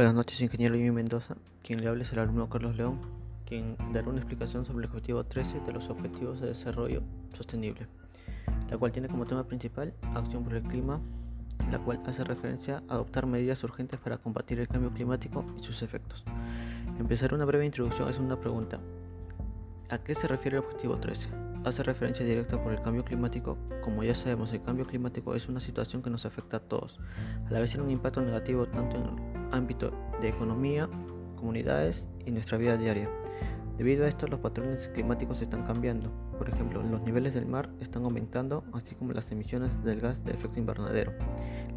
Buenas noches, ingeniero Jimmy Mendoza. Quien le hable es el alumno Carlos León, quien dará una explicación sobre el objetivo 13 de los Objetivos de Desarrollo Sostenible, la cual tiene como tema principal acción por el clima, la cual hace referencia a adoptar medidas urgentes para combatir el cambio climático y sus efectos. Empezar una breve introducción es una pregunta. ¿A qué se refiere el objetivo 13? hace referencia directa por el cambio climático. Como ya sabemos, el cambio climático es una situación que nos afecta a todos. A la vez tiene un impacto negativo tanto en ámbito de economía, comunidades y nuestra vida diaria. Debido a esto, los patrones climáticos están cambiando. Por ejemplo, los niveles del mar están aumentando, así como las emisiones del gas de efecto invernadero,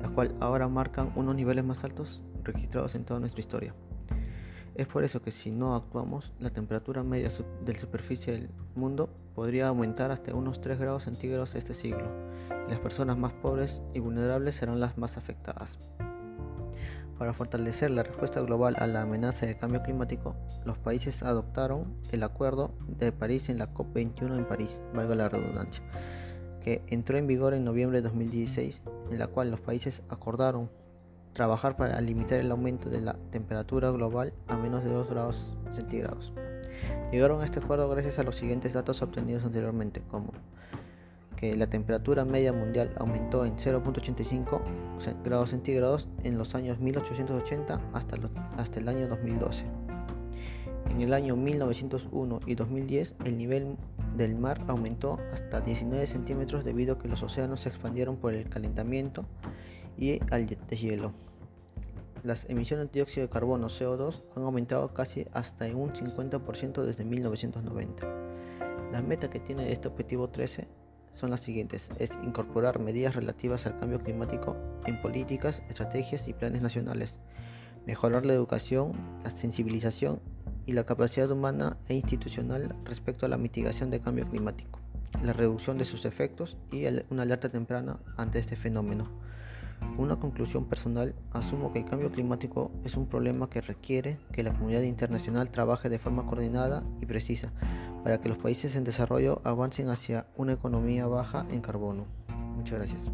las cuales ahora marcan unos niveles más altos registrados en toda nuestra historia. Es por eso que si no actuamos, la temperatura media de la superficie del mundo podría aumentar hasta unos 3 grados centígrados este siglo, y las personas más pobres y vulnerables serán las más afectadas. Para fortalecer la respuesta global a la amenaza del cambio climático, los países adoptaron el Acuerdo de París en la COP21 en París, valga la redundancia, que entró en vigor en noviembre de 2016, en la cual los países acordaron trabajar para limitar el aumento de la temperatura global a menos de 2 grados centígrados. Llegaron a este acuerdo gracias a los siguientes datos obtenidos anteriormente, como que la temperatura media mundial aumentó en 0.85 grados centígrados en los años 1880 hasta, hasta el año 2012. En el año 1901 y 2010 el nivel del mar aumentó hasta 19 centímetros debido a que los océanos se expandieron por el calentamiento y al deshielo. Las emisiones de dióxido de carbono CO2 han aumentado casi hasta un 50% desde 1990. La meta que tiene este objetivo 13 son las siguientes. Es incorporar medidas relativas al cambio climático en políticas, estrategias y planes nacionales. Mejorar la educación, la sensibilización y la capacidad humana e institucional respecto a la mitigación del cambio climático, la reducción de sus efectos y una alerta temprana ante este fenómeno. Una conclusión personal, asumo que el cambio climático es un problema que requiere que la comunidad internacional trabaje de forma coordinada y precisa para que los países en desarrollo avancen hacia una economía baja en carbono. Muchas gracias.